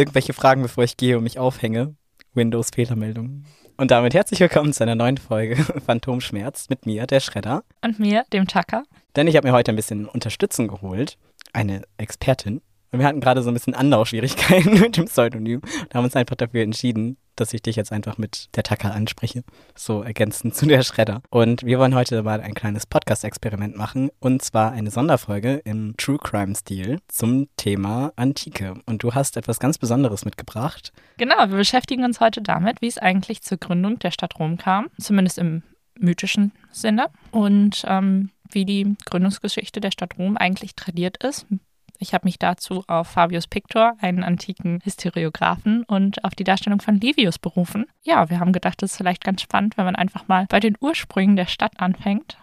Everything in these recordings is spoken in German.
Irgendwelche Fragen, bevor ich gehe und mich aufhänge? Windows-Fehlermeldung. Und damit herzlich willkommen zu einer neuen Folge Phantomschmerz mit mir, der Schredder. Und mir, dem Tacker. Denn ich habe mir heute ein bisschen Unterstützung geholt. Eine Expertin. Und wir hatten gerade so ein bisschen Anlaufschwierigkeiten mit dem Pseudonym und haben uns einfach dafür entschieden, dass ich dich jetzt einfach mit der Tacker anspreche. So ergänzend zu der Schredder. Und wir wollen heute mal ein kleines Podcast-Experiment machen. Und zwar eine Sonderfolge im True Crime-Stil zum Thema Antike. Und du hast etwas ganz Besonderes mitgebracht. Genau, wir beschäftigen uns heute damit, wie es eigentlich zur Gründung der Stadt Rom kam. Zumindest im mythischen Sinne. Und ähm, wie die Gründungsgeschichte der Stadt Rom eigentlich tradiert ist, ich habe mich dazu auf Fabius Pictor, einen antiken Historiographen, und auf die Darstellung von Livius berufen. Ja, wir haben gedacht, das ist vielleicht ganz spannend, wenn man einfach mal bei den Ursprüngen der Stadt anfängt,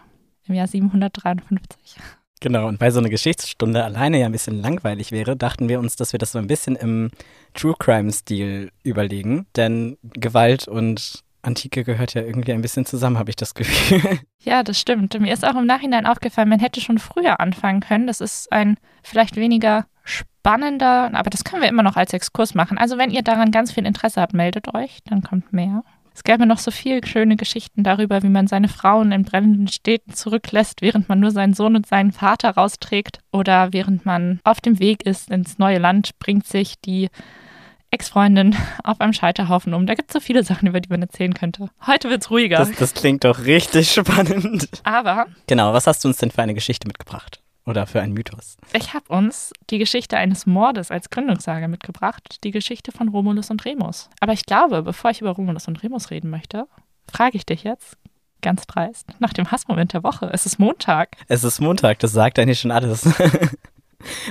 im Jahr 753. Genau, und weil so eine Geschichtsstunde alleine ja ein bisschen langweilig wäre, dachten wir uns, dass wir das so ein bisschen im True Crime-Stil überlegen. Denn Gewalt und Antike gehört ja irgendwie ein bisschen zusammen, habe ich das Gefühl. Ja, das stimmt. Mir ist auch im Nachhinein aufgefallen, man hätte schon früher anfangen können. Das ist ein vielleicht weniger spannender, aber das können wir immer noch als Exkurs machen. Also wenn ihr daran ganz viel Interesse habt, meldet euch, dann kommt mehr. Es gäbe noch so viele schöne Geschichten darüber, wie man seine Frauen in brennenden Städten zurücklässt, während man nur seinen Sohn und seinen Vater rausträgt. Oder während man auf dem Weg ist ins neue Land, bringt sich die Ex-Freundin auf einem Scheiterhaufen um. Da gibt es so viele Sachen, über die man erzählen könnte. Heute wird es ruhiger. Das, das klingt doch richtig spannend. Aber. Genau, was hast du uns denn für eine Geschichte mitgebracht? Oder für einen Mythos? Ich habe uns die Geschichte eines Mordes als Gründungssage mitgebracht. Die Geschichte von Romulus und Remus. Aber ich glaube, bevor ich über Romulus und Remus reden möchte, frage ich dich jetzt ganz dreist nach dem Hassmoment der Woche. Es ist Montag. Es ist Montag, das sagt eigentlich schon alles.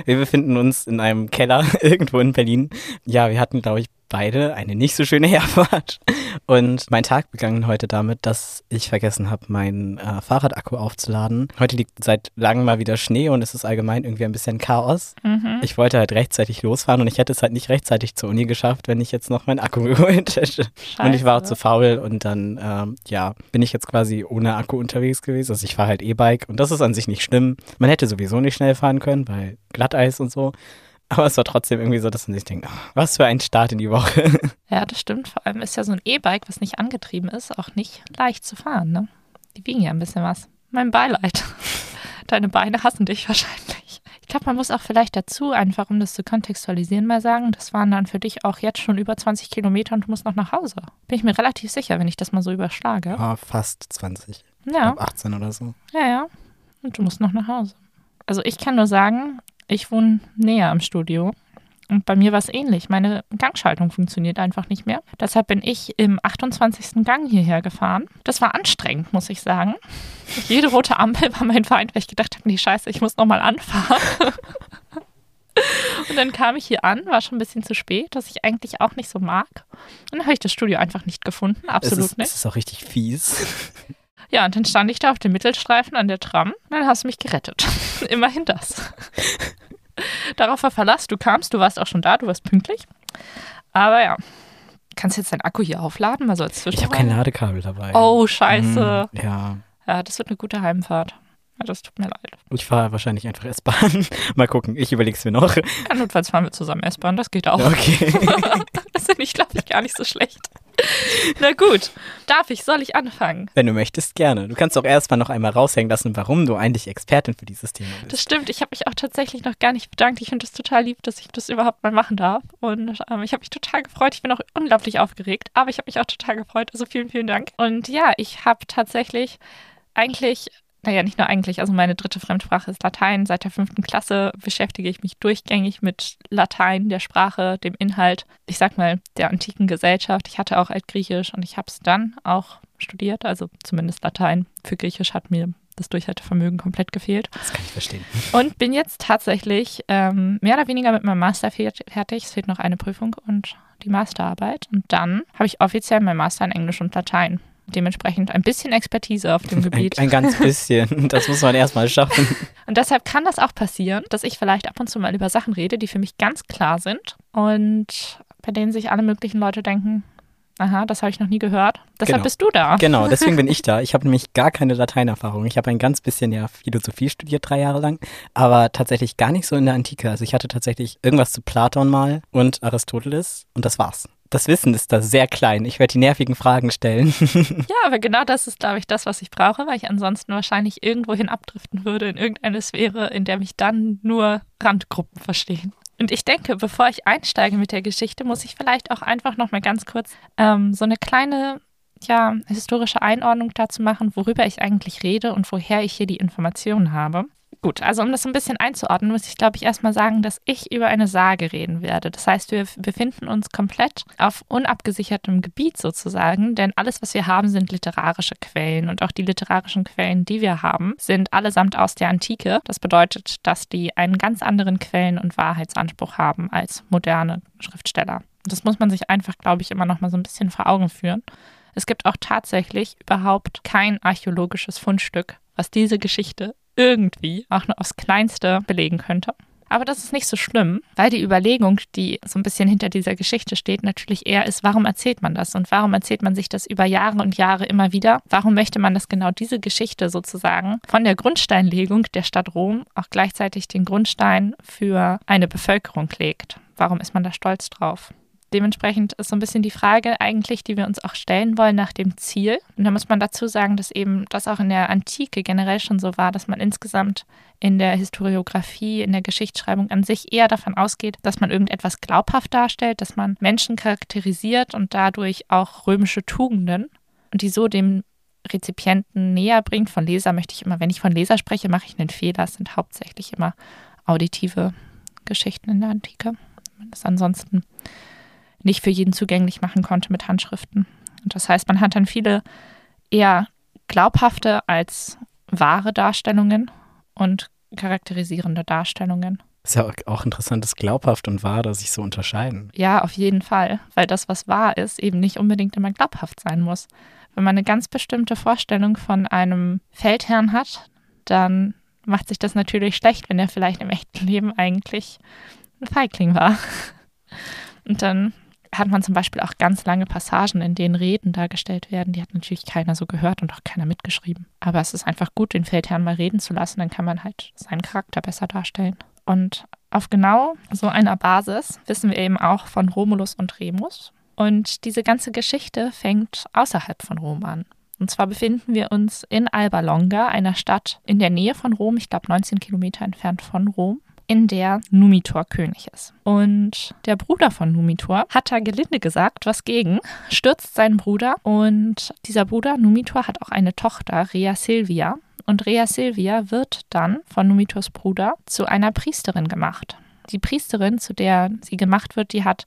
Wir befinden uns in einem Keller irgendwo in Berlin. Ja, wir hatten, glaube ich, beide eine nicht so schöne Herfahrt. Und mein Tag begann heute damit, dass ich vergessen habe, meinen äh, Fahrradakku aufzuladen. Heute liegt seit langem mal wieder Schnee und es ist allgemein irgendwie ein bisschen Chaos. Mhm. Ich wollte halt rechtzeitig losfahren und ich hätte es halt nicht rechtzeitig zur Uni geschafft, wenn ich jetzt noch meinen Akku geholt hätte. Scheiße. Und ich war auch zu faul und dann, ähm, ja, bin ich jetzt quasi ohne Akku unterwegs gewesen. Also ich fahre halt E-Bike und das ist an sich nicht schlimm. Man hätte sowieso nicht schnell fahren können, weil Glatteis und so. Aber es war trotzdem irgendwie so, dass man sich denkt, oh, was für ein Start in die Woche. Ja, das stimmt. Vor allem ist ja so ein E-Bike, was nicht angetrieben ist, auch nicht leicht zu fahren. Ne? Die wiegen ja ein bisschen was. Mein Beileid. Deine Beine hassen dich wahrscheinlich. Ich glaube, man muss auch vielleicht dazu, einfach um das zu kontextualisieren, mal sagen, das waren dann für dich auch jetzt schon über 20 Kilometer und du musst noch nach Hause. Bin ich mir relativ sicher, wenn ich das mal so überschlage. Ja, fast 20. Ja. Ich 18 oder so. Ja, ja. Und du musst noch nach Hause. Also ich kann nur sagen, ich wohne näher am Studio. Und bei mir war es ähnlich. Meine Gangschaltung funktioniert einfach nicht mehr. Deshalb bin ich im 28. Gang hierher gefahren. Das war anstrengend, muss ich sagen. Jede rote Ampel war mein Feind, weil ich gedacht habe, nee, scheiße, ich muss nochmal anfahren. Und dann kam ich hier an, war schon ein bisschen zu spät, was ich eigentlich auch nicht so mag. Und dann habe ich das Studio einfach nicht gefunden, absolut es ist, nicht. Das ist auch richtig fies. Ja, und dann stand ich da auf dem Mittelstreifen an der Tram und dann hast du mich gerettet. Immerhin das. Darauf war Verlass, du kamst, du warst auch schon da, du warst pünktlich. Aber ja, kannst du jetzt deinen Akku hier aufladen? Mal so als ich habe kein Ladekabel dabei. Oh, scheiße. Mm, ja. Ja, das wird eine gute Heimfahrt. Ja, das tut mir leid. Ich fahre wahrscheinlich einfach S-Bahn. Mal gucken, ich überlege es mir noch. Ja, notfalls fahren wir zusammen S-Bahn, das geht auch. Okay. das finde ich, glaube ich, gar nicht so schlecht. Na gut, darf ich, soll ich anfangen? Wenn du möchtest, gerne. Du kannst auch erstmal noch einmal raushängen lassen, warum du eigentlich Expertin für dieses Thema bist. Das stimmt, ich habe mich auch tatsächlich noch gar nicht bedankt. Ich finde es total lieb, dass ich das überhaupt mal machen darf. Und ähm, ich habe mich total gefreut. Ich bin auch unglaublich aufgeregt, aber ich habe mich auch total gefreut. Also vielen, vielen Dank. Und ja, ich habe tatsächlich eigentlich naja, nicht nur eigentlich, also meine dritte Fremdsprache ist Latein. Seit der fünften Klasse beschäftige ich mich durchgängig mit Latein, der Sprache, dem Inhalt, ich sag mal, der antiken Gesellschaft. Ich hatte auch Altgriechisch und ich habe es dann auch studiert, also zumindest Latein. Für Griechisch hat mir das Durchhaltevermögen komplett gefehlt. Das kann ich verstehen. Und bin jetzt tatsächlich ähm, mehr oder weniger mit meinem Master fertig. Es fehlt noch eine Prüfung und die Masterarbeit. Und dann habe ich offiziell meinen Master in Englisch und Latein. Dementsprechend ein bisschen Expertise auf dem Gebiet. Ein, ein ganz bisschen. Das muss man erstmal schaffen. Und deshalb kann das auch passieren, dass ich vielleicht ab und zu mal über Sachen rede, die für mich ganz klar sind und bei denen sich alle möglichen Leute denken, aha, das habe ich noch nie gehört. Deshalb Genau. bist du da. Genau, deswegen bin ich da. Ich habe nämlich gar keine Lateinerfahrung. Ich habe ein ganz bisschen ja Philosophie studiert, drei Jahre lang, aber tatsächlich gar nicht so in der Antike. Also ich hatte tatsächlich irgendwas zu Platon mal und Aristoteles und das war's. Das Wissen ist da sehr klein. Ich werde die nervigen Fragen stellen. Ja, aber genau das ist, glaube ich, das, was ich brauche, weil ich ansonsten wahrscheinlich irgendwohin abdriften würde in irgendeine Sphäre, in der mich dann nur Randgruppen verstehen. Und ich denke, bevor ich einsteige mit der Geschichte, muss ich vielleicht auch einfach noch mal ganz kurz ähm, so eine kleine, ja, historische Einordnung dazu machen, worüber ich eigentlich rede und woher ich hier die Informationen habe. Gut, also um das ein bisschen einzuordnen, muss ich, glaube ich, erstmal sagen, dass ich über eine Sage reden werde. Das heißt, wir befinden uns komplett auf unabgesichertem Gebiet sozusagen, denn alles, was wir haben, sind literarische Quellen. Und auch die literarischen Quellen, die wir haben, sind allesamt aus der Antike. Das bedeutet, dass die einen ganz anderen Quellen- und Wahrheitsanspruch haben als moderne Schriftsteller. Das muss man sich einfach, glaube ich, immer noch mal so ein bisschen vor Augen führen. Es gibt auch tatsächlich überhaupt kein archäologisches Fundstück, was diese Geschichte irgendwie auch nur aufs Kleinste belegen könnte. Aber das ist nicht so schlimm, weil die Überlegung, die so ein bisschen hinter dieser Geschichte steht, natürlich eher ist, warum erzählt man das und warum erzählt man sich das über Jahre und Jahre immer wieder? Warum möchte man, dass genau diese Geschichte sozusagen von der Grundsteinlegung der Stadt Rom auch gleichzeitig den Grundstein für eine Bevölkerung legt? Warum ist man da stolz drauf? Dementsprechend ist so ein bisschen die Frage eigentlich, die wir uns auch stellen wollen nach dem Ziel. Und da muss man dazu sagen, dass eben das auch in der Antike generell schon so war, dass man insgesamt in der Historiografie, in der Geschichtsschreibung an sich eher davon ausgeht, dass man irgendetwas glaubhaft darstellt, dass man Menschen charakterisiert und dadurch auch römische Tugenden und die so dem Rezipienten näher bringt. Von Leser möchte ich immer, wenn ich von Leser spreche, mache ich einen Fehler. Es sind hauptsächlich immer auditive Geschichten in der Antike. Das ansonsten nicht für jeden zugänglich machen konnte mit Handschriften. Und das heißt, man hat dann viele eher glaubhafte als wahre Darstellungen und charakterisierende Darstellungen. Ist ja auch interessant, dass glaubhaft und wahr, dass sich so unterscheiden. Ja, auf jeden Fall, weil das, was wahr ist, eben nicht unbedingt immer glaubhaft sein muss. Wenn man eine ganz bestimmte Vorstellung von einem Feldherrn hat, dann macht sich das natürlich schlecht, wenn er vielleicht im echten Leben eigentlich ein Feigling war. Und dann hat man zum Beispiel auch ganz lange Passagen, in denen Reden dargestellt werden. Die hat natürlich keiner so gehört und auch keiner mitgeschrieben. Aber es ist einfach gut, den Feldherrn mal reden zu lassen. Dann kann man halt seinen Charakter besser darstellen. Und auf genau so einer Basis wissen wir eben auch von Romulus und Remus. Und diese ganze Geschichte fängt außerhalb von Rom an. Und zwar befinden wir uns in Alba Longa, einer Stadt in der Nähe von Rom, ich glaube 19 Kilometer entfernt von Rom in der Numitor König ist. Und der Bruder von Numitor hat da gelinde gesagt, was gegen, stürzt seinen Bruder und dieser Bruder Numitor hat auch eine Tochter, Rea Silvia. Und Rea Silvia wird dann von Numitors Bruder zu einer Priesterin gemacht. Die Priesterin, zu der sie gemacht wird, die hat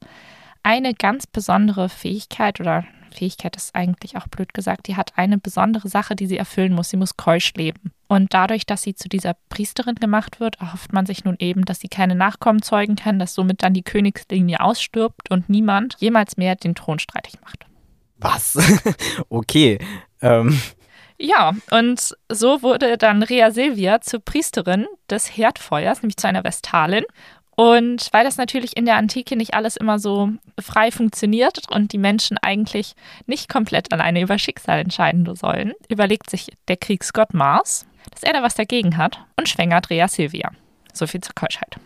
eine ganz besondere Fähigkeit oder Fähigkeit ist eigentlich auch blöd gesagt, die hat eine besondere Sache, die sie erfüllen muss. Sie muss keusch leben. Und dadurch, dass sie zu dieser Priesterin gemacht wird, erhofft man sich nun eben, dass sie keine Nachkommen zeugen kann, dass somit dann die Königslinie ausstirbt und niemand jemals mehr den Thron streitig macht. Was? okay. Ähm, Ja, und so wurde dann Rea Silvia zur Priesterin des Herdfeuers, nämlich zu einer Vestalin. Und weil das natürlich in der Antike nicht alles immer so frei funktioniert und die Menschen eigentlich nicht komplett alleine über Schicksal entscheiden sollen, überlegt sich der Kriegsgott Mars, dass er da was dagegen hat und schwängert Rea Silvia. So viel zur Keuschheit.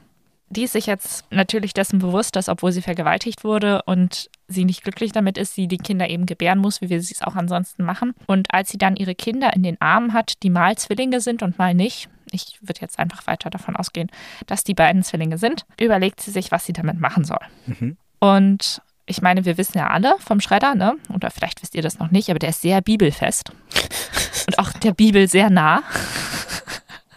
Die ist sich jetzt natürlich dessen bewusst, dass obwohl sie vergewaltigt wurde und sie nicht glücklich damit ist, sie die Kinder eben gebären muss, wie wir sie es auch ansonsten machen. Und als sie dann ihre Kinder in den Armen hat, die mal Zwillinge sind und mal nicht, ich würde jetzt einfach weiter davon ausgehen, dass die beiden Zwillinge sind, überlegt sie sich, was sie damit machen soll. Mhm. Und ich meine, wir wissen ja alle vom Schredder, ne? Oder vielleicht wisst ihr das noch nicht, aber der ist sehr bibelfest. Und auch der Bibel sehr nah.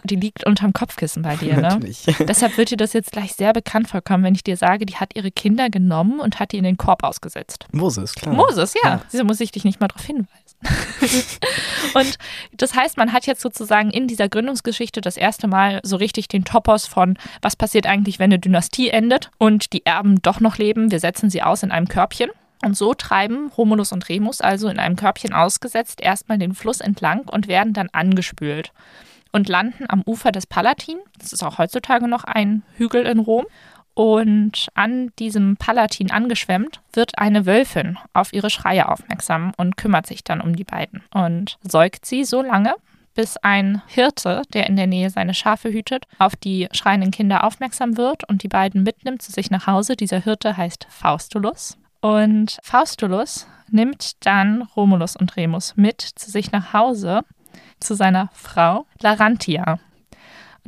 Die liegt unterm Kopfkissen bei dir, ne? Natürlich. Deshalb wird dir das jetzt gleich sehr bekannt vorkommen, wenn ich dir sage, die hat ihre Kinder genommen und hat die in den Korb ausgesetzt. Moses, klar. Moses, ja. Ja. Wieso muss ich dich nicht mal darauf hinweisen? und das heißt, man hat jetzt sozusagen in dieser Gründungsgeschichte das erste Mal so richtig den Topos von, was passiert eigentlich, wenn eine Dynastie endet und die Erben doch noch leben. Wir setzen sie aus in einem Körbchen. Und so treiben Romulus und Remus also in einem Körbchen ausgesetzt erstmal den Fluss entlang und werden dann angespült und landen am Ufer des Palatin. Das ist auch heutzutage noch ein Hügel in Rom. Und an diesem Palatin angeschwemmt, wird eine Wölfin auf ihre Schreie aufmerksam und kümmert sich dann um die beiden und säugt sie so lange, bis ein Hirte, der in der Nähe seine Schafe hütet, auf die schreienden Kinder aufmerksam wird und die beiden mitnimmt zu sich nach Hause. Dieser Hirte heißt Faustulus. Und Faustulus nimmt dann Romulus und Remus mit zu sich nach Hause, zu seiner Frau Larantia.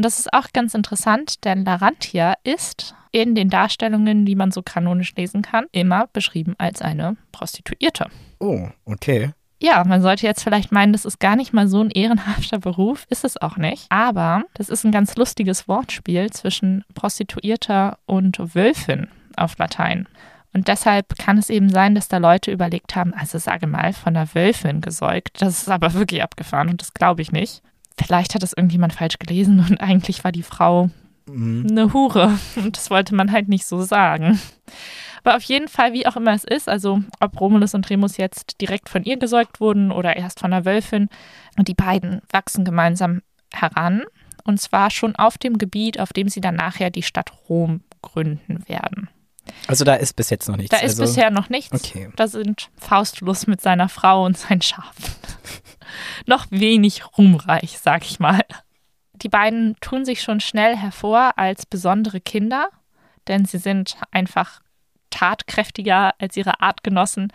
Und das ist auch ganz interessant, denn Larantia ist in den Darstellungen, die man so kanonisch lesen kann, immer beschrieben als eine Prostituierte. Oh, okay. Ja, man sollte jetzt vielleicht meinen, das ist gar nicht mal so ein ehrenhafter Beruf, ist es auch nicht. Aber das ist ein ganz lustiges Wortspiel zwischen Prostituierter und Wölfin auf Latein. Und deshalb kann es eben sein, dass da Leute überlegt haben, also sage mal, von einer Wölfin gesäugt. Das ist aber wirklich abgefahren und das glaube ich nicht. Vielleicht hat das irgendjemand falsch gelesen und eigentlich war die Frau mhm. eine Hure. Und das wollte man halt nicht so sagen. Aber auf jeden Fall, wie auch immer es ist, also ob Romulus und Remus jetzt direkt von ihr gesäugt wurden oder erst von der Wölfin, und die beiden wachsen gemeinsam heran. Und zwar schon auf dem Gebiet, auf dem sie dann nachher die Stadt Rom gründen werden. Also da ist bis jetzt noch nichts. Da ist also, bisher noch nichts. Okay. Da sind Faustulus mit seiner Frau und seinen Schafen. noch wenig ruhmreich, sag ich mal. Die beiden tun sich schon schnell hervor als besondere Kinder, denn sie sind einfach tatkräftiger als ihre Artgenossen.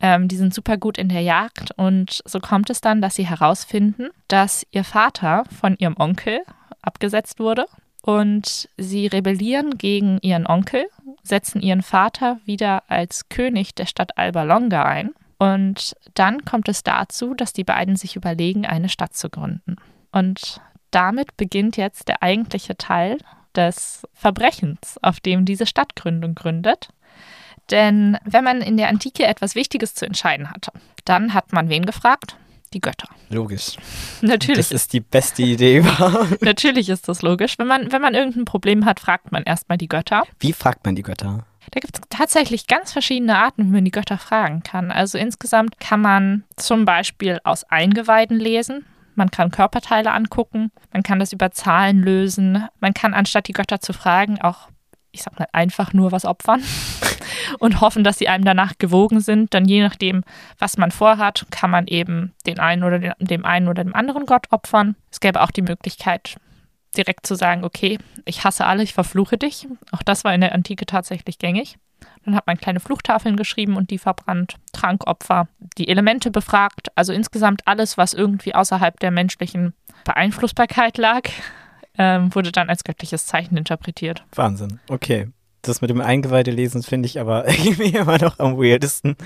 Ähm, die sind super gut in der Jagd und so kommt es dann, dass sie herausfinden, dass ihr Vater von ihrem Onkel abgesetzt wurde und sie rebellieren gegen ihren Onkel, setzen ihren Vater wieder als König der Stadt Alba Longa ein und dann kommt es dazu, dass die beiden sich überlegen, eine Stadt zu gründen. Und damit beginnt jetzt der eigentliche Teil des Verbrechens, auf dem diese Stadtgründung gründet. Denn wenn man in der Antike etwas Wichtiges zu entscheiden hatte, dann hat man wen gefragt? Die Götter. Logisch. Natürlich. Das ist die beste Idee überhaupt. Natürlich ist das logisch. Wenn man, wenn man irgendein Problem hat, fragt man erstmal die Götter. Wie fragt man die Götter? Da gibt es tatsächlich ganz verschiedene Arten, wie man die Götter fragen kann. Also insgesamt kann man zum Beispiel aus Eingeweiden lesen. Man kann Körperteile angucken, man kann das über Zahlen lösen, man kann anstatt die Götter zu fragen auch, ich sag mal, einfach nur was opfern und hoffen, dass sie einem danach gewogen sind. Dann je nachdem, was man vorhat, kann man eben den einen oder den, dem einen oder dem anderen Gott opfern. Es gäbe auch die Möglichkeit, direkt zu sagen, okay, ich hasse alle, ich verfluche dich. Auch das war in der Antike tatsächlich gängig. Dann hat man kleine Fluchtafeln geschrieben und die verbrannt, Trankopfer, die Elemente befragt. Also insgesamt alles, was irgendwie außerhalb der menschlichen Beeinflussbarkeit lag, ähm, wurde dann als göttliches Zeichen interpretiert. Wahnsinn. Okay. Das mit dem Eingeweide lesen finde ich aber irgendwie immer noch am weirdesten.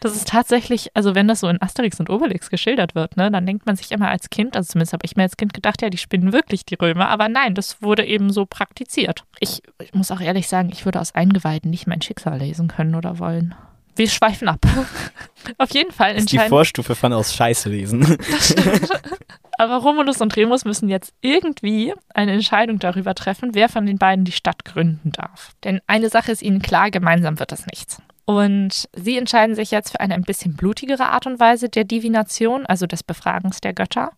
Das ist tatsächlich, also wenn das so in Asterix und Obelix geschildert wird, ne, dann denkt man sich immer als Kind, also zumindest habe ich mir als Kind gedacht, ja, die spinnen wirklich die Römer, aber nein, das wurde eben so praktiziert. Ich, ich muss auch ehrlich sagen, ich würde aus Eingeweiden nicht mein Schicksal lesen können oder wollen. Wir schweifen ab. Auf jeden Fall. Das ist die Vorstufe von aus Scheiße lesen. Aber Romulus und Remus müssen jetzt irgendwie eine Entscheidung darüber treffen, wer von den beiden die Stadt gründen darf. Denn eine Sache ist ihnen klar, gemeinsam wird das nichts. Und sie entscheiden sich jetzt für eine ein bisschen blutigere Art und Weise der Divination, also des Befragens der Götter.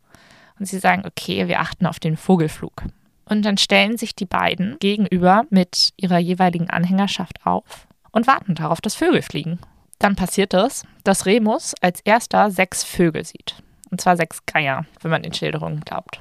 Und sie sagen, okay, wir achten auf den Vogelflug. Und dann stellen sich die beiden gegenüber mit ihrer jeweiligen Anhängerschaft auf und warten darauf, dass Vögel fliegen. Dann passiert es, dass Remus als erster sechs Vögel sieht. Und zwar sechs Geier, wenn man den Schilderungen glaubt.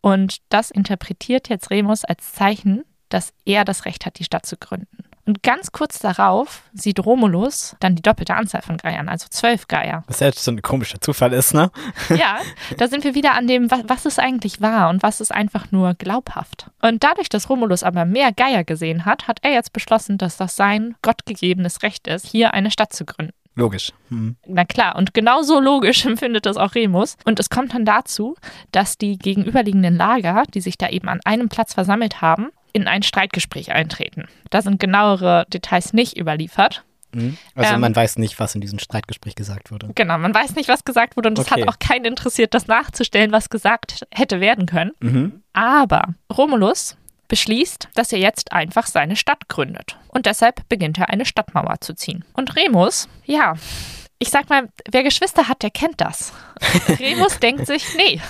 Und das interpretiert jetzt Remus als Zeichen, dass er das Recht hat, die Stadt zu gründen. Und ganz kurz darauf sieht Romulus dann die doppelte Anzahl von Geiern, also zwölf Geier. Was ja jetzt so ein komischer Zufall ist, ne? Ja, da sind wir wieder an dem, was es eigentlich war und was ist einfach nur glaubhaft. Und dadurch, dass Romulus aber mehr Geier gesehen hat, hat er jetzt beschlossen, dass das sein gottgegebenes Recht ist, hier eine Stadt zu gründen. Logisch. Hm. Na klar, und genauso logisch empfindet das auch Remus. Und es kommt dann dazu, dass die gegenüberliegenden Lager, die sich da eben an einem Platz versammelt haben, in ein Streitgespräch eintreten. Da sind genauere Details nicht überliefert. Hm. Also ähm, man weiß nicht, was in diesem Streitgespräch gesagt wurde. Genau, man weiß nicht, was gesagt wurde und es okay. hat auch keinen interessiert, das nachzustellen, was gesagt hätte werden können. Mhm. Aber Romulus beschließt, dass er jetzt einfach seine Stadt gründet. Und deshalb beginnt er eine Stadtmauer zu ziehen. Und Remus, ja, ich sag mal, wer Geschwister hat, der kennt das. Remus denkt sich, nee,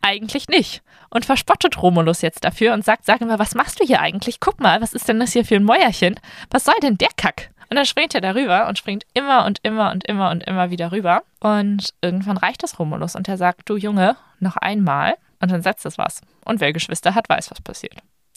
eigentlich nicht. Und verspottet Romulus jetzt dafür und sagt, sag mal, was machst du hier eigentlich? Guck mal, was ist denn das hier für ein Mäuerchen? Was soll denn der Kack? Und dann springt er darüber und springt immer und immer und immer und immer wieder rüber. Und irgendwann reicht das Romulus und er sagt, du Junge, noch einmal. Und dann setzt es was. Und wer Geschwister hat, weiß, was passiert.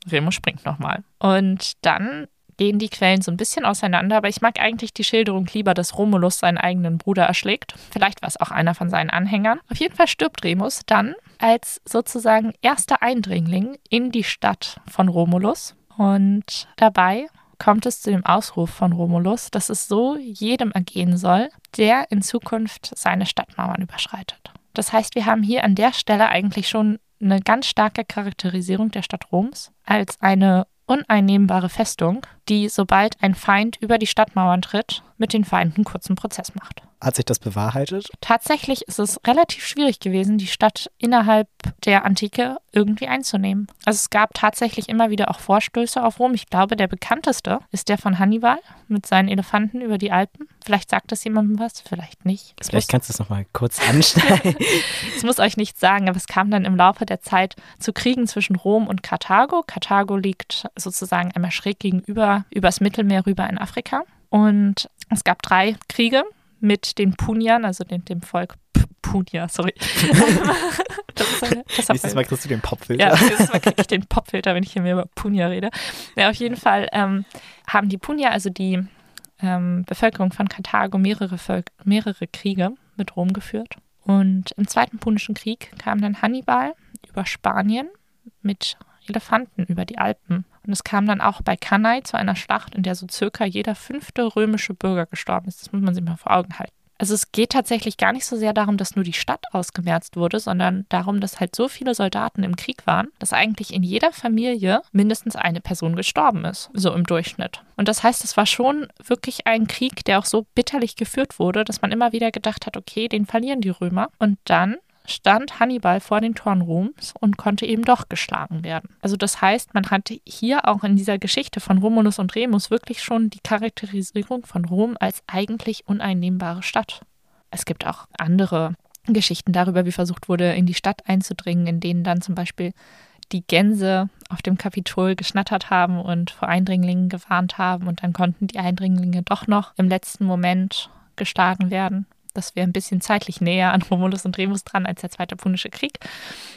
Remus springt nochmal. Und dann gehen die Quellen so ein bisschen auseinander, aber ich mag eigentlich die Schilderung lieber, dass Romulus seinen eigenen Bruder erschlägt. Vielleicht war es auch einer von seinen Anhängern. Auf jeden Fall stirbt Remus dann als sozusagen erster Eindringling in die Stadt von Romulus. Und dabei kommt es zu dem Ausruf von Romulus, dass es so jedem ergehen soll, der in Zukunft seine Stadtmauern überschreitet. Das heißt, wir haben hier an der Stelle eigentlich schon eine ganz starke Charakterisierung der Stadt Roms als eine uneinnehmbare Festung, die, sobald ein Feind über die Stadtmauern tritt, mit den Feinden kurzen Prozess macht. Hat sich das bewahrheitet? Tatsächlich ist es relativ schwierig gewesen, die Stadt innerhalb der Antike irgendwie einzunehmen. Also es gab tatsächlich immer wieder auch Vorstöße auf Rom. Ich glaube, der bekannteste ist der von Hannibal mit seinen Elefanten über die Alpen. Vielleicht sagt das jemandem was, vielleicht nicht. Es vielleicht muss, kannst du es nochmal kurz anschneiden. Es muss euch nichts sagen, aber es kam dann im Laufe der Zeit zu Kriegen zwischen Rom und Karthago. Karthago liegt sozusagen einmal schräg gegenüber, übers Mittelmeer rüber in Afrika. Und es gab drei Kriege mit den Puniern, also dem, dem Volk P Punia, sorry. das ist eine, das nächstes Mal kriegst du den Popfilter. Ja, nächstes Mal krieg ich den Popfilter, wenn ich hier mehr über Punia rede. Ja, auf jeden Fall ähm, haben die Punia, also die ähm, Bevölkerung von Karthago, mehrere, Völk mehrere Kriege mit Rom geführt. Und im Zweiten Punischen Krieg kam dann Hannibal über Spanien mit Elefanten über die Alpen. Und es kam dann auch bei Cannae zu einer Schlacht, in der so circa jeder fünfte römische Bürger gestorben ist. Das muss man sich mal vor Augen halten. Also es geht tatsächlich gar nicht so sehr darum, dass nur die Stadt ausgemerzt wurde, sondern darum, dass halt so viele Soldaten im Krieg waren, dass eigentlich in jeder Familie mindestens eine Person gestorben ist, so im Durchschnitt. Und das heißt, es war schon wirklich ein Krieg, der auch so bitterlich geführt wurde, dass man immer wieder gedacht hat, okay, den verlieren die Römer. Und dann stand Hannibal vor den Toren Roms und konnte eben doch geschlagen werden. Also das heißt, man hat hier auch in dieser Geschichte von Romulus und Remus wirklich schon die Charakterisierung von Rom als eigentlich uneinnehmbare Stadt. Es gibt auch andere Geschichten darüber, wie versucht wurde, in die Stadt einzudringen, in denen dann zum Beispiel die Gänse auf dem Kapitol geschnattert haben und vor Eindringlingen gewarnt haben und dann konnten die Eindringlinge doch noch im letzten Moment geschlagen werden. Das wäre ein bisschen zeitlich näher an Romulus und Remus dran als der Zweite Punische Krieg.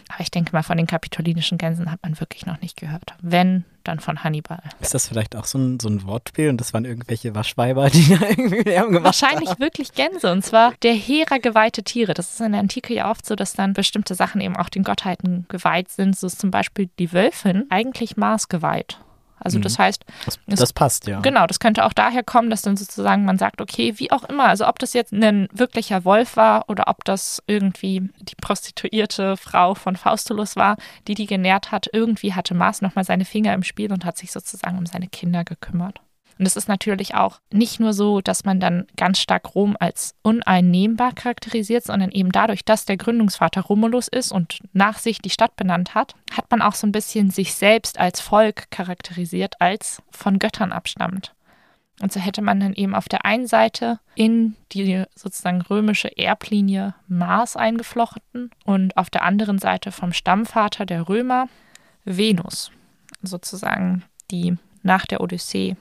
Aber ich denke mal, von den kapitolinischen Gänsen hat man wirklich noch nicht gehört. Wenn, dann von Hannibal. Ist das vielleicht auch so ein, so ein Wortspiel und das waren irgendwelche Waschweiber, die da irgendwie Lärm gemacht Wahrscheinlich haben? wirklich Gänse und zwar der Hera geweihte Tiere. Das ist in der Antike ja oft so, dass dann bestimmte Sachen eben auch den Gottheiten geweiht sind. So ist zum Beispiel die Wölfin eigentlich Mars geweiht. Also das mhm. heißt, das, es, das, passt ja. Genau, das könnte auch daher kommen, dass dann sozusagen man sagt, okay, wie auch immer, also ob das jetzt ein wirklicher Wolf war oder ob das irgendwie die prostituierte Frau von Faustulus war, die die genährt hat, irgendwie hatte Mars nochmal seine Finger im Spiel und hat sich sozusagen um seine Kinder gekümmert. Und es ist natürlich auch nicht nur so, dass man dann ganz stark Rom als uneinnehmbar charakterisiert, sondern eben dadurch, dass der Gründungsvater Romulus ist und nach sich die Stadt benannt hat, hat man auch so ein bisschen sich selbst als Volk charakterisiert, als von Göttern abstammt. Und so hätte man dann eben auf der einen Seite in die sozusagen römische Erblinie Mars eingeflochten und auf der anderen Seite vom Stammvater der Römer Venus, sozusagen die nach der Odyssee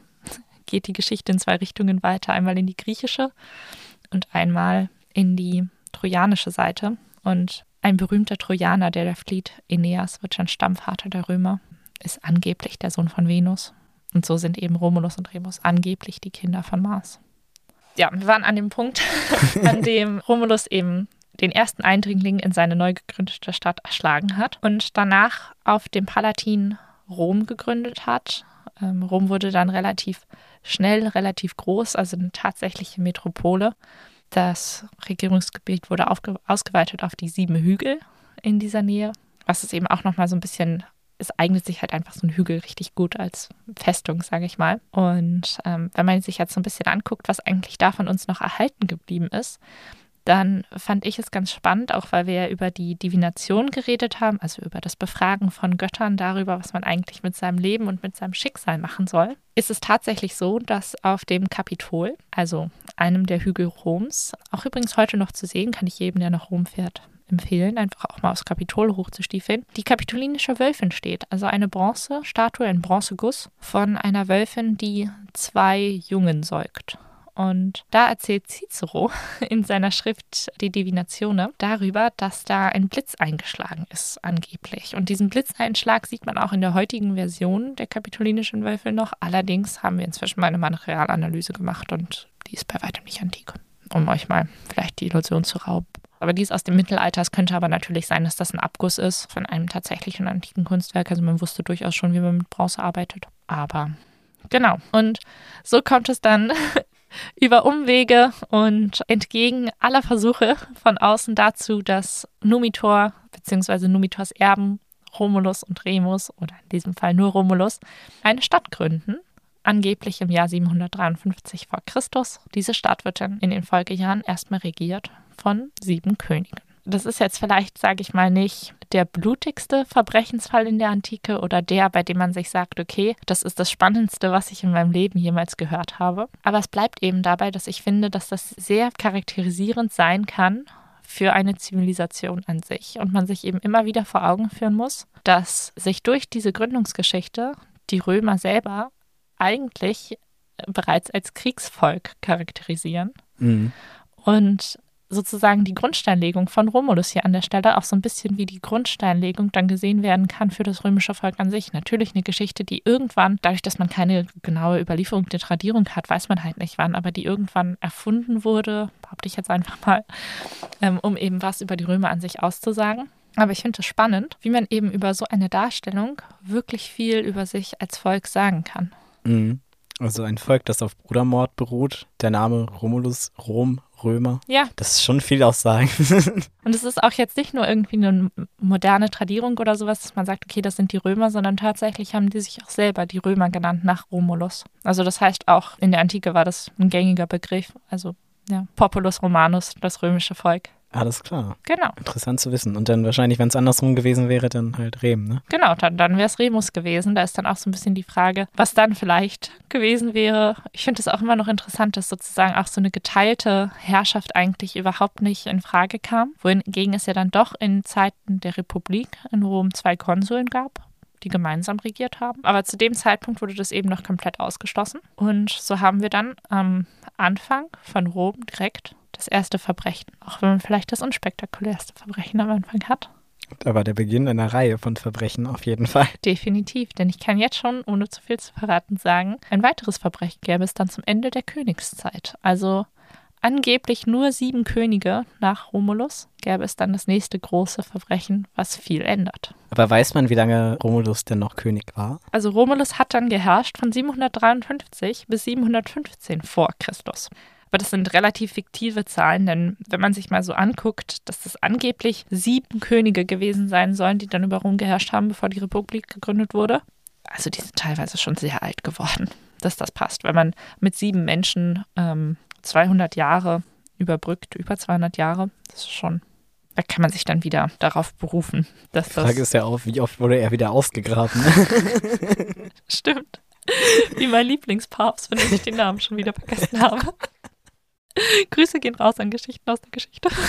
geht die Geschichte in zwei Richtungen weiter. Einmal in die griechische und einmal in die trojanische Seite. Und ein berühmter Trojaner, der da flieht, Aeneas, wird schon Stammvater der Römer, ist angeblich der Sohn von Venus. Und so sind eben Romulus und Remus angeblich die Kinder von Mars. Ja, wir waren an dem Punkt, an dem Romulus eben den ersten Eindringling in seine neu gegründete Stadt erschlagen hat und danach auf dem Palatin Rom gegründet hat. Ähm, Rom wurde dann relativ schnell relativ groß, also eine tatsächliche Metropole. Das Regierungsgebiet wurde ausgeweitet auf die sieben Hügel in dieser Nähe, was es eben auch nochmal so ein bisschen, es eignet sich halt einfach so ein Hügel richtig gut als Festung, sage ich mal. Und ähm, wenn man sich jetzt so ein bisschen anguckt, was eigentlich da von uns noch erhalten geblieben ist, dann fand ich es ganz spannend, auch weil wir ja über die Divination geredet haben, also über das Befragen von Göttern darüber, was man eigentlich mit seinem Leben und mit seinem Schicksal machen soll. Ist es tatsächlich so, dass auf dem Kapitol, also einem der Hügel Roms, auch übrigens heute noch zu sehen, kann ich jedem, der nach Rom fährt, empfehlen, einfach auch mal aufs Kapitol hochzustiefeln, die kapitolinische Wölfin steht. Also eine Bronzestatue, ein Bronzeguss von einer Wölfin, die zwei Jungen säugt. Und da erzählt Cicero in seiner Schrift Die Divinatione darüber, dass da ein Blitz eingeschlagen ist, angeblich. Und diesen Blitzeinschlag sieht man auch in der heutigen Version der kapitolinischen Wölfe noch. Allerdings haben wir inzwischen mal eine Materialanalyse gemacht und die ist bei weitem nicht antik, um euch mal vielleicht die Illusion zu rauben. Aber die ist aus dem Mittelalter. Es könnte aber natürlich sein, dass das ein Abguss ist von einem tatsächlichen antiken Kunstwerk. Also man wusste durchaus schon, wie man mit Bronze arbeitet. Aber genau. Und so kommt es dann über Umwege und entgegen aller Versuche von außen dazu, dass Numitor bzw. Numitors Erben Romulus und Remus oder in diesem Fall nur Romulus eine Stadt gründen, angeblich im Jahr 753 vor Christus. Diese Stadt wird dann in den Folgejahren erstmal regiert von sieben Königen das ist jetzt vielleicht, sage ich mal, nicht der blutigste Verbrechensfall in der Antike oder der, bei dem man sich sagt, okay, das ist das Spannendste, was ich in meinem Leben jemals gehört habe. Aber es bleibt eben dabei, dass ich finde, dass das sehr charakterisierend sein kann für eine Zivilisation an sich und man sich eben immer wieder vor Augen führen muss, dass sich durch diese Gründungsgeschichte die Römer selber eigentlich bereits als Kriegsvolk charakterisieren. Mhm. Und sozusagen die Grundsteinlegung von Romulus hier an der Stelle auch so ein bisschen wie die Grundsteinlegung dann gesehen werden kann für das römische Volk an sich. Natürlich eine Geschichte, die irgendwann, dadurch, dass man keine genaue Überlieferung der Tradierung hat, weiß man halt nicht wann, aber die irgendwann erfunden wurde, behaupte ich jetzt einfach mal, ähm, um eben was über die Römer an sich auszusagen. Aber ich finde es spannend, wie man eben über so eine Darstellung wirklich viel über sich als Volk sagen kann. Mhm. Also ein Volk, das auf Brudermord beruht. Der Name Romulus, Rom, Römer. Ja. Das ist schon viel Aussagen. Und es ist auch jetzt nicht nur irgendwie eine moderne Tradierung oder sowas, dass man sagt, okay, das sind die Römer, sondern tatsächlich haben die sich auch selber die Römer genannt nach Romulus. Also das heißt auch in der Antike war das ein gängiger Begriff. Also ja, Populus Romanus, das römische Volk. Alles klar. Genau. Interessant zu wissen. Und dann wahrscheinlich, wenn es andersrum gewesen wäre, dann halt Rem, ne? Genau, dann, dann wäre es Remus gewesen. Da ist dann auch so ein bisschen die Frage, was dann vielleicht gewesen wäre. Ich finde es auch immer noch interessant, dass sozusagen auch so eine geteilte Herrschaft eigentlich überhaupt nicht in Frage kam. Wohingegen es ja dann doch in Zeiten der Republik in Rom zwei Konsuln gab die gemeinsam regiert haben. Aber zu dem Zeitpunkt wurde das eben noch komplett ausgeschlossen. Und so haben wir dann am Anfang von Rom direkt das erste Verbrechen, auch wenn man vielleicht das unspektakulärste Verbrechen am Anfang hat. Aber der Beginn einer Reihe von Verbrechen auf jeden Fall. Definitiv, denn ich kann jetzt schon, ohne zu viel zu verraten, sagen, ein weiteres Verbrechen gäbe es dann zum Ende der Königszeit. Also angeblich nur sieben Könige nach Romulus gäbe es dann das nächste große Verbrechen, was viel ändert. Aber weiß man, wie lange Romulus denn noch König war? Also Romulus hat dann geherrscht von 753 bis 715 vor Christus. Aber das sind relativ fiktive Zahlen, denn wenn man sich mal so anguckt, dass das angeblich sieben Könige gewesen sein sollen, die dann über Rom geherrscht haben, bevor die Republik gegründet wurde, also die sind teilweise schon sehr alt geworden, dass das passt. Wenn man mit sieben Menschen ähm, 200 Jahre überbrückt, über 200 Jahre, das ist schon da kann man sich dann wieder darauf berufen, dass das. Die Frage ist ja auch, wie oft wurde er wieder ausgegraben? Stimmt. Wie mein Lieblingspapst, wenn ich den Namen schon wieder vergessen habe. Grüße gehen raus an Geschichten aus der Geschichte.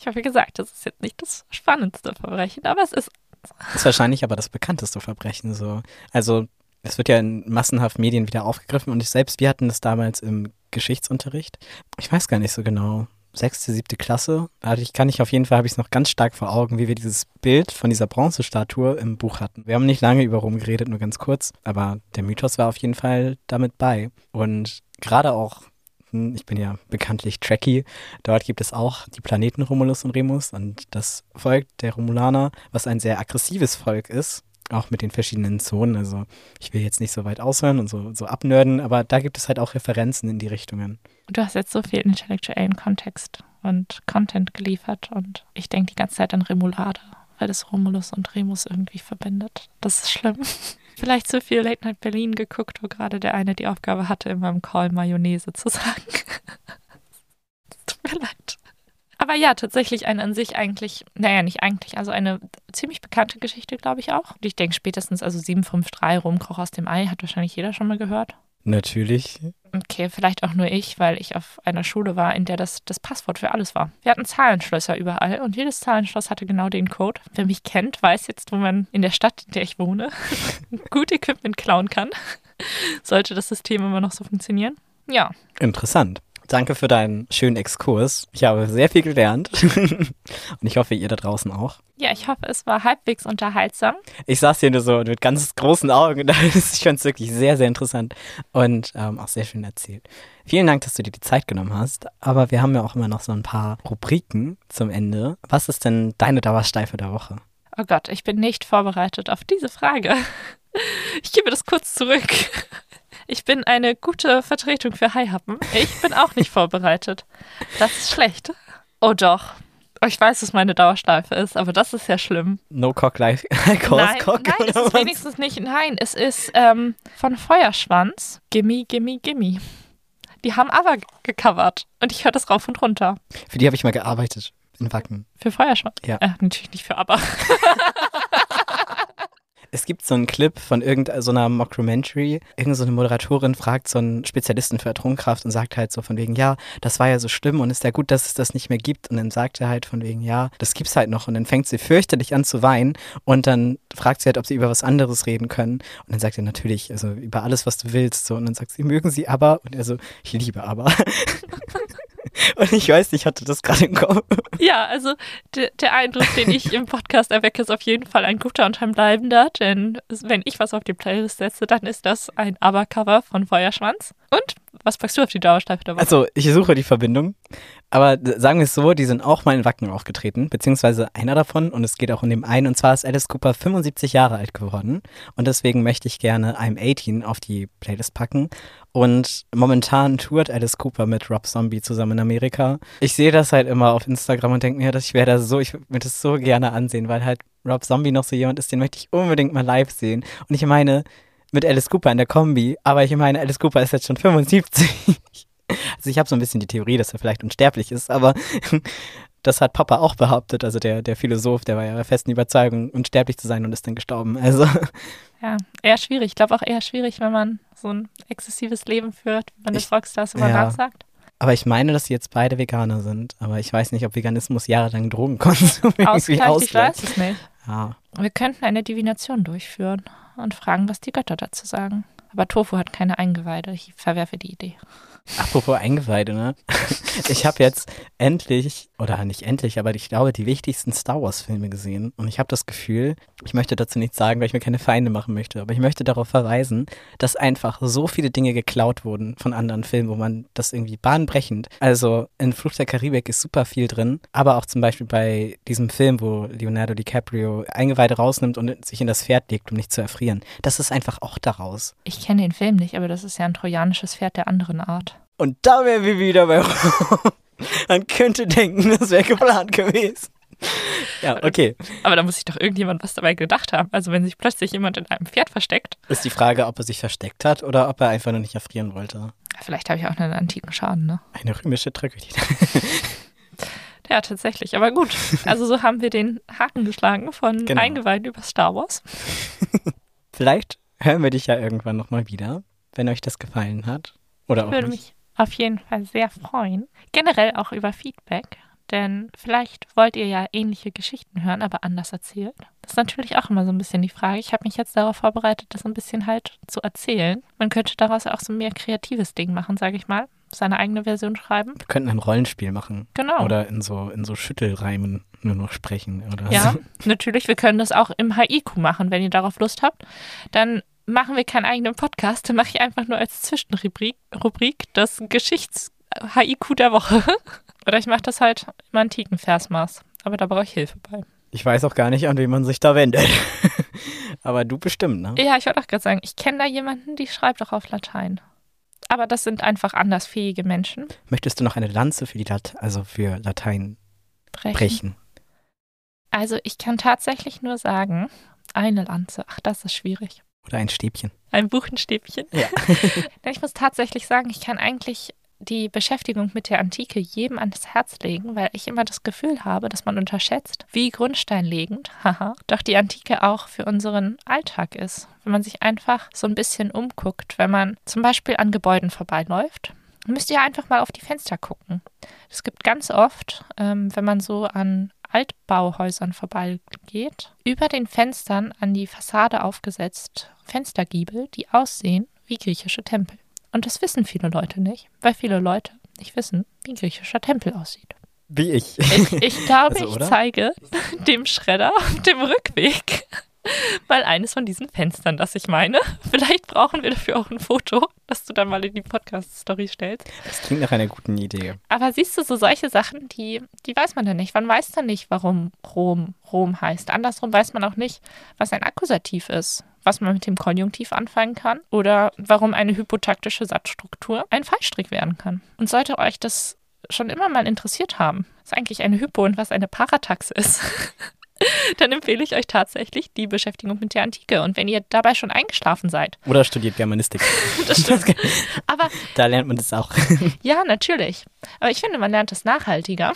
Ich habe ja gesagt, das ist jetzt nicht das spannendste Verbrechen, aber es ist. Das ist wahrscheinlich aber das bekannteste Verbrechen so. Also es wird ja in massenhaft Medien wieder aufgegriffen und ich selbst, wir hatten das damals im Geschichtsunterricht. Ich weiß gar nicht so genau. Sechste, siebte Klasse. Also ich kann ich auf jeden Fall, habe ich es noch ganz stark vor Augen, wie wir dieses Bild von dieser Bronzestatue im Buch hatten. Wir haben nicht lange über Rom geredet, nur ganz kurz, aber der Mythos war auf jeden Fall damit bei. Und gerade auch ich bin ja bekanntlich Trekkie. Dort gibt es auch die Planeten Romulus und Remus und das Volk der Romulaner, was ein sehr aggressives Volk ist, auch mit den verschiedenen Zonen. Also ich will jetzt nicht so weit aushören und so, so abnörden, aber da gibt es halt auch Referenzen in die Richtungen. Du hast jetzt so viel intellektuellen Kontext und Content geliefert und ich denke die ganze Zeit an Remulade, weil das Romulus und Remus irgendwie verbindet. Das ist schlimm. vielleicht zu viel Late Night Berlin geguckt, wo gerade der eine die Aufgabe hatte, in meinem Call Mayonnaise zu sagen. Tut mir leid. Aber ja, tatsächlich eine an sich eigentlich, naja, nicht eigentlich, also eine ziemlich bekannte Geschichte, glaube ich auch. Und ich denke spätestens, also 753 Rumkoch aus dem Ei hat wahrscheinlich jeder schon mal gehört. Natürlich. Okay, vielleicht auch nur ich, weil ich auf einer Schule war, in der das das Passwort für alles war. Wir hatten Zahlenschlösser überall und jedes Zahlenschloss hatte genau den Code. Wer mich kennt, weiß jetzt, wo man in der Stadt, in der ich wohne, gut Equipment klauen kann. Sollte das System immer noch so funktionieren. Ja. Interessant. Danke für deinen schönen Exkurs. Ich habe sehr viel gelernt. und ich hoffe, ihr da draußen auch. Ja, ich hoffe, es war halbwegs unterhaltsam. Ich saß hier nur so mit ganz großen Augen. Ich fand es wirklich sehr, sehr interessant und ähm, auch sehr schön erzählt. Vielen Dank, dass du dir die Zeit genommen hast. Aber wir haben ja auch immer noch so ein paar Rubriken zum Ende. Was ist denn deine Dauersteife der Woche? Oh Gott, ich bin nicht vorbereitet auf diese Frage. Ich gebe das kurz zurück. Ich bin eine gute Vertretung für Haihappen. Ich bin auch nicht vorbereitet. Das ist schlecht. Oh doch. Oh, ich weiß, was meine Dauerschleife ist, aber das ist ja schlimm. No Cock Life Nein, Cock, nein es ist wenigstens nicht. Nein, es ist ähm, von Feuerschwanz. Gimme, gimme, gimme. Die haben aber gecovert und ich höre das rauf und runter. Für die habe ich mal gearbeitet in Wacken. Für Feuerschwanz? Ja. Äh, natürlich nicht für aber. Es gibt so einen Clip von irgendeiner so Mockumentary. Irgend so eine Moderatorin fragt so einen Spezialisten für Atomkraft und sagt halt so von wegen, ja, das war ja so schlimm und ist ja gut, dass es das nicht mehr gibt. Und dann sagt er halt von wegen, ja, das gibt's halt noch. Und dann fängt sie fürchterlich an zu weinen und dann fragt sie halt, ob sie über was anderes reden können. Und dann sagt er natürlich, also über alles, was du willst. So. Und dann sagt sie, mögen sie aber? Und er so, ich liebe aber. Und ich weiß, ich hatte das gerade im Kopf. Ja, also de, der Eindruck, den ich im Podcast erwecke, ist auf jeden Fall ein guter und ein bleibender, denn wenn ich was auf die Playlist setze, dann ist das ein Aber-Cover von Feuerschwanz. Und was packst du auf die Dauerschleife dabei? Also, ich suche die Verbindung. Aber sagen wir es so, die sind auch mal in Wacken aufgetreten, beziehungsweise einer davon. Und es geht auch um den einen. Und zwar ist Alice Cooper 75 Jahre alt geworden. Und deswegen möchte ich gerne I'm 18 auf die Playlist packen. Und momentan tourt Alice Cooper mit Rob Zombie zusammen in Amerika. Ich sehe das halt immer auf Instagram und denke mir, dass ich werde das so, ich würde das so gerne ansehen, weil halt Rob Zombie noch so jemand ist, den möchte ich unbedingt mal live sehen. Und ich meine, mit Alice Cooper in der Kombi, aber ich meine, Alice Cooper ist jetzt schon 75. Also ich habe so ein bisschen die Theorie, dass er vielleicht unsterblich ist, aber das hat Papa auch behauptet, also der, der Philosoph, der war ja der festen Überzeugung, unsterblich zu sein und ist dann gestorben. Also. Ja, eher schwierig. Ich glaube auch eher schwierig, wenn man so ein exzessives Leben führt, wenn das Rockstars immer ja. nachsagt. Aber ich meine, dass sie jetzt beide Veganer sind. Aber ich weiß nicht, ob Veganismus jahrelang Drogenkonsum irgendwie ausgleicht. Ich weiß es nicht. Ja. Wir könnten eine Divination durchführen und fragen, was die Götter dazu sagen. Aber Tofu hat keine Eingeweide. Ich verwerfe die Idee. Apropos Eingeweide, ne? Ich habe jetzt endlich, oder nicht endlich, aber ich glaube, die wichtigsten Star Wars-Filme gesehen. Und ich habe das Gefühl, ich möchte dazu nichts sagen, weil ich mir keine Feinde machen möchte, aber ich möchte darauf verweisen, dass einfach so viele Dinge geklaut wurden von anderen Filmen, wo man das irgendwie bahnbrechend. Also in Fluch der Karibik ist super viel drin, aber auch zum Beispiel bei diesem Film, wo Leonardo DiCaprio Eingeweide rausnimmt und sich in das Pferd legt, um nicht zu erfrieren. Das ist einfach auch daraus. Ich kenne den Film nicht, aber das ist ja ein trojanisches Pferd der anderen Art. Und da wären wir wieder bei Man könnte denken, das wäre geplant gewesen. Ja, okay. Aber da muss sich doch irgendjemand was dabei gedacht haben. Also wenn sich plötzlich jemand in einem Pferd versteckt. Ist die Frage, ob er sich versteckt hat oder ob er einfach nur nicht erfrieren wollte. Vielleicht habe ich auch einen antiken Schaden, ne? Eine römische Tragödie. ja, tatsächlich. Aber gut. Also so haben wir den Haken geschlagen von genau. Eingeweiht über Star Wars. Vielleicht hören wir dich ja irgendwann nochmal wieder, wenn euch das gefallen hat. Oder auch würde nicht. mich auf jeden Fall sehr freuen. Generell auch über Feedback, denn vielleicht wollt ihr ja ähnliche Geschichten hören, aber anders erzählt. Das ist natürlich auch immer so ein bisschen die Frage. Ich habe mich jetzt darauf vorbereitet, das ein bisschen halt zu erzählen. Man könnte daraus auch so ein mehr kreatives Ding machen, sage ich mal. Seine eigene Version schreiben. Wir könnten ein Rollenspiel machen. Genau. Oder in so, in so Schüttelreimen nur noch sprechen. Oder ja, so. natürlich. Wir können das auch im Haiku machen, wenn ihr darauf Lust habt. Dann machen wir keinen eigenen Podcast, dann mache ich einfach nur als Zwischenrubrik Rubrik das Geschichts-HIQ der Woche. Oder ich mache das halt im antiken Versmaß. Aber da brauche ich Hilfe bei. Ich weiß auch gar nicht, an wen man sich da wendet. Aber du bestimmt, ne? Ja, ich wollte auch gerade sagen, ich kenne da jemanden, die schreibt auch auf Latein. Aber das sind einfach anders fähige Menschen. Möchtest du noch eine Lanze für die Lat also für Latein brechen? brechen? Also ich kann tatsächlich nur sagen, eine Lanze. Ach, das ist schwierig. Oder ein Stäbchen. Ein Buchenstäbchen? Ja. ich muss tatsächlich sagen, ich kann eigentlich die Beschäftigung mit der Antike jedem ans Herz legen, weil ich immer das Gefühl habe, dass man unterschätzt, wie grundsteinlegend, haha, doch die Antike auch für unseren Alltag ist. Wenn man sich einfach so ein bisschen umguckt, wenn man zum Beispiel an Gebäuden vorbeiläuft, müsst ihr einfach mal auf die Fenster gucken. Es gibt ganz oft, ähm, wenn man so an Altbauhäusern vorbeigeht, über den Fenstern an die Fassade aufgesetzt Fenstergiebel, die aussehen wie griechische Tempel. Und das wissen viele Leute nicht, weil viele Leute nicht wissen, wie ein griechischer Tempel aussieht. Wie ich. Ich, ich glaube, Also, ich zeige dem Schredder auf dem Rückweg mal eines von diesen Fenstern, das ich meine. Vielleicht brauchen wir dafür auch ein Foto, das du dann mal in die Podcast-Story stellst. Das klingt nach einer guten Idee. Aber siehst du, so solche Sachen, die, die weiß man dann nicht. Man weiß dann nicht, warum Rom Rom heißt. Andersrum weiß man auch nicht, was ein Akkusativ ist, was man mit dem Konjunktiv anfangen kann oder warum eine hypotaktische Satzstruktur ein Fallstrick werden kann. Und sollte euch das schon immer mal interessiert haben, was eigentlich eine Hypo und was eine Parataxe ist, dann empfehle ich euch tatsächlich die Beschäftigung mit der Antike. Und wenn ihr dabei schon eingeschlafen seid, Oder studiert Germanistik. das stimmt. Aber Da lernt man das auch. ja, natürlich. Aber ich finde, man lernt es nachhaltiger.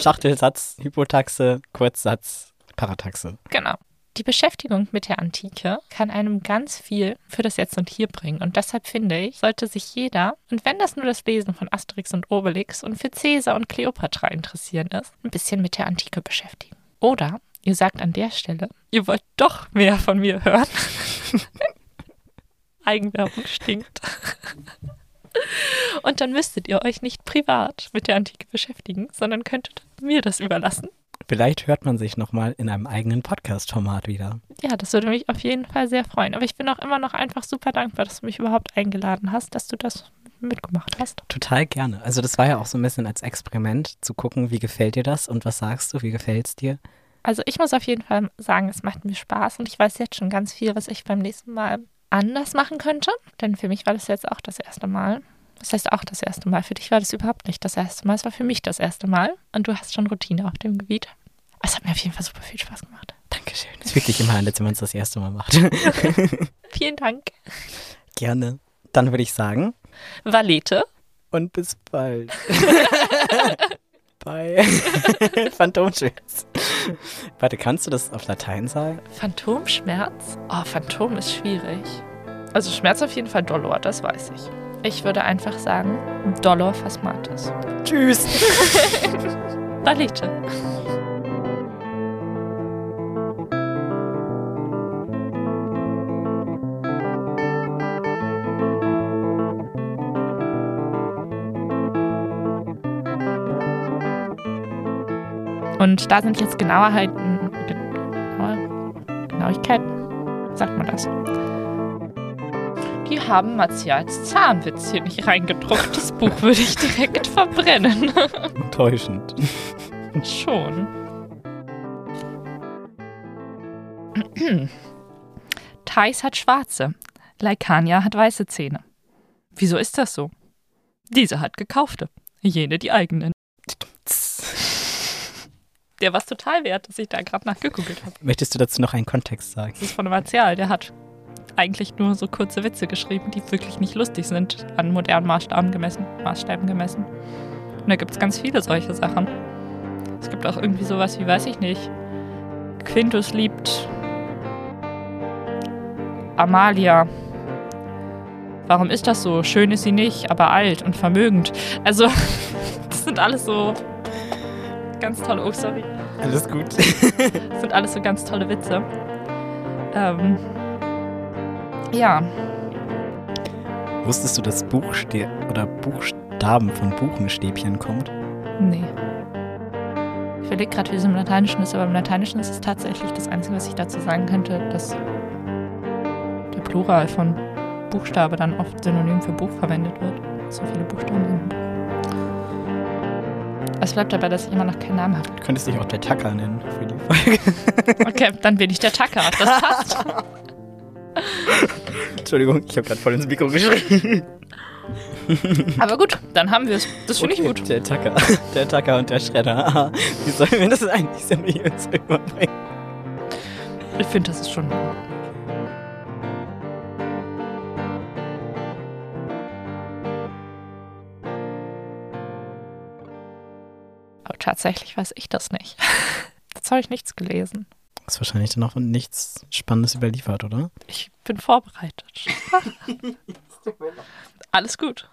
Schachtelsatz, Hypotaxe, Kurzsatz, Parataxe. Genau. Die Beschäftigung mit der Antike kann einem ganz viel für das Jetzt und Hier bringen. Und deshalb finde ich, sollte sich jeder, und wenn das nur das Lesen von Asterix und Obelix und für Caesar und Kleopatra interessieren ist, ein bisschen mit der Antike beschäftigen. Oder ihr sagt an der Stelle, ihr wollt doch mehr von mir hören. Eigenwerbung stinkt. Und dann müsstet ihr euch nicht privat mit der Antike beschäftigen, sondern könntet mir das überlassen. Vielleicht hört man sich nochmal in einem eigenen Podcast-Format wieder. Ja, das würde mich auf jeden Fall sehr freuen. Aber ich bin auch immer noch einfach super dankbar, dass du mich überhaupt eingeladen hast, dass du das mitgemacht hast. Total gerne. Also das war ja auch so ein bisschen als Experiment zu gucken, wie gefällt dir das und was sagst du, wie gefällt es dir? Also ich muss auf jeden Fall sagen, es macht mir Spaß und ich weiß jetzt schon ganz viel, was ich beim nächsten Mal anders machen könnte. Denn für mich war das jetzt auch das erste Mal. Das heißt auch das erste Mal. Für dich war das überhaupt nicht das erste Mal. Es war für mich das erste Mal. Und du hast schon Routine auf dem Gebiet. Es hat mir auf jeden Fall super viel Spaß gemacht. Dankeschön. Ist wirklich immer anders, wenn man es das erste Mal macht. Vielen Dank. gerne. Dann würde ich sagen, Valete. und bis bald. Bye. Phantomschmerz. Warte, kannst du das auf Latein sagen? Phantomschmerz? Oh, Phantom ist schwierig. Also Schmerz auf jeden Fall Dolor, das weiß ich. Ich würde einfach sagen, Dolor phasmatis. Tschüss. Valete. Und da sind jetzt Genauerheiten, genaue, Genauigkeiten, sagt man das? Die haben Martials Zahnwitz hier nicht reingedruckt. Das Buch würde ich direkt verbrennen. Enttäuschend. Schon. Thais hat schwarze, Leikania hat weiße Zähne. Wieso ist das so? Diese hat gekaufte, jene die eigenen. Der war es total wert, dass ich da gerade nachgegoogelt habe. Möchtest du dazu noch einen Kontext sagen? Das ist von Martial, der hat eigentlich nur so kurze Witze geschrieben, die wirklich nicht lustig sind, an modernen Maßstaben gemessen, Maßstäben gemessen. Und da gibt es ganz viele solche Sachen. Es gibt auch irgendwie sowas wie, weiß ich nicht, Quintus liebt Amalia. Warum ist das so? Schön ist sie nicht, aber alt und vermögend. Also, das sind alles so ganz tolle, oh sorry, Alles gut. das sind alles so ganz tolle Witze. Ähm, ja, Wusstest du, dass Buchste oder Buchstaben von Buchenstäbchen kommt? nee. Ich überlege gerade, wie es im Lateinischen ist, aber im Lateinischen ist es tatsächlich das Einzige, was ich dazu sagen könnte, dass der Plural von Buchstabe dann oft synonym für Buch verwendet wird. So viele Buchstaben sind. ein. Es bleibt dabei, dass ich immer noch keinen Namen habe. Du könntest dich auch der Tacker nennen für die Folge. Okay, dann bin ich der Tacker. Das passt. Entschuldigung, ich habe gerade voll ins Mikro geschrien. Aber gut, dann haben wir es. Das finde ich gut. Der Tacker. Der Tacker und der Schredder. Wie sollen wir das eigentlich seriös überbringen? Ich finde, das ist schon. Aber tatsächlich weiß ich das nicht. Dazu habe ich nichts gelesen. Ist wahrscheinlich dann auch nichts Spannendes überliefert, oder? Ich bin vorbereitet. Alles gut.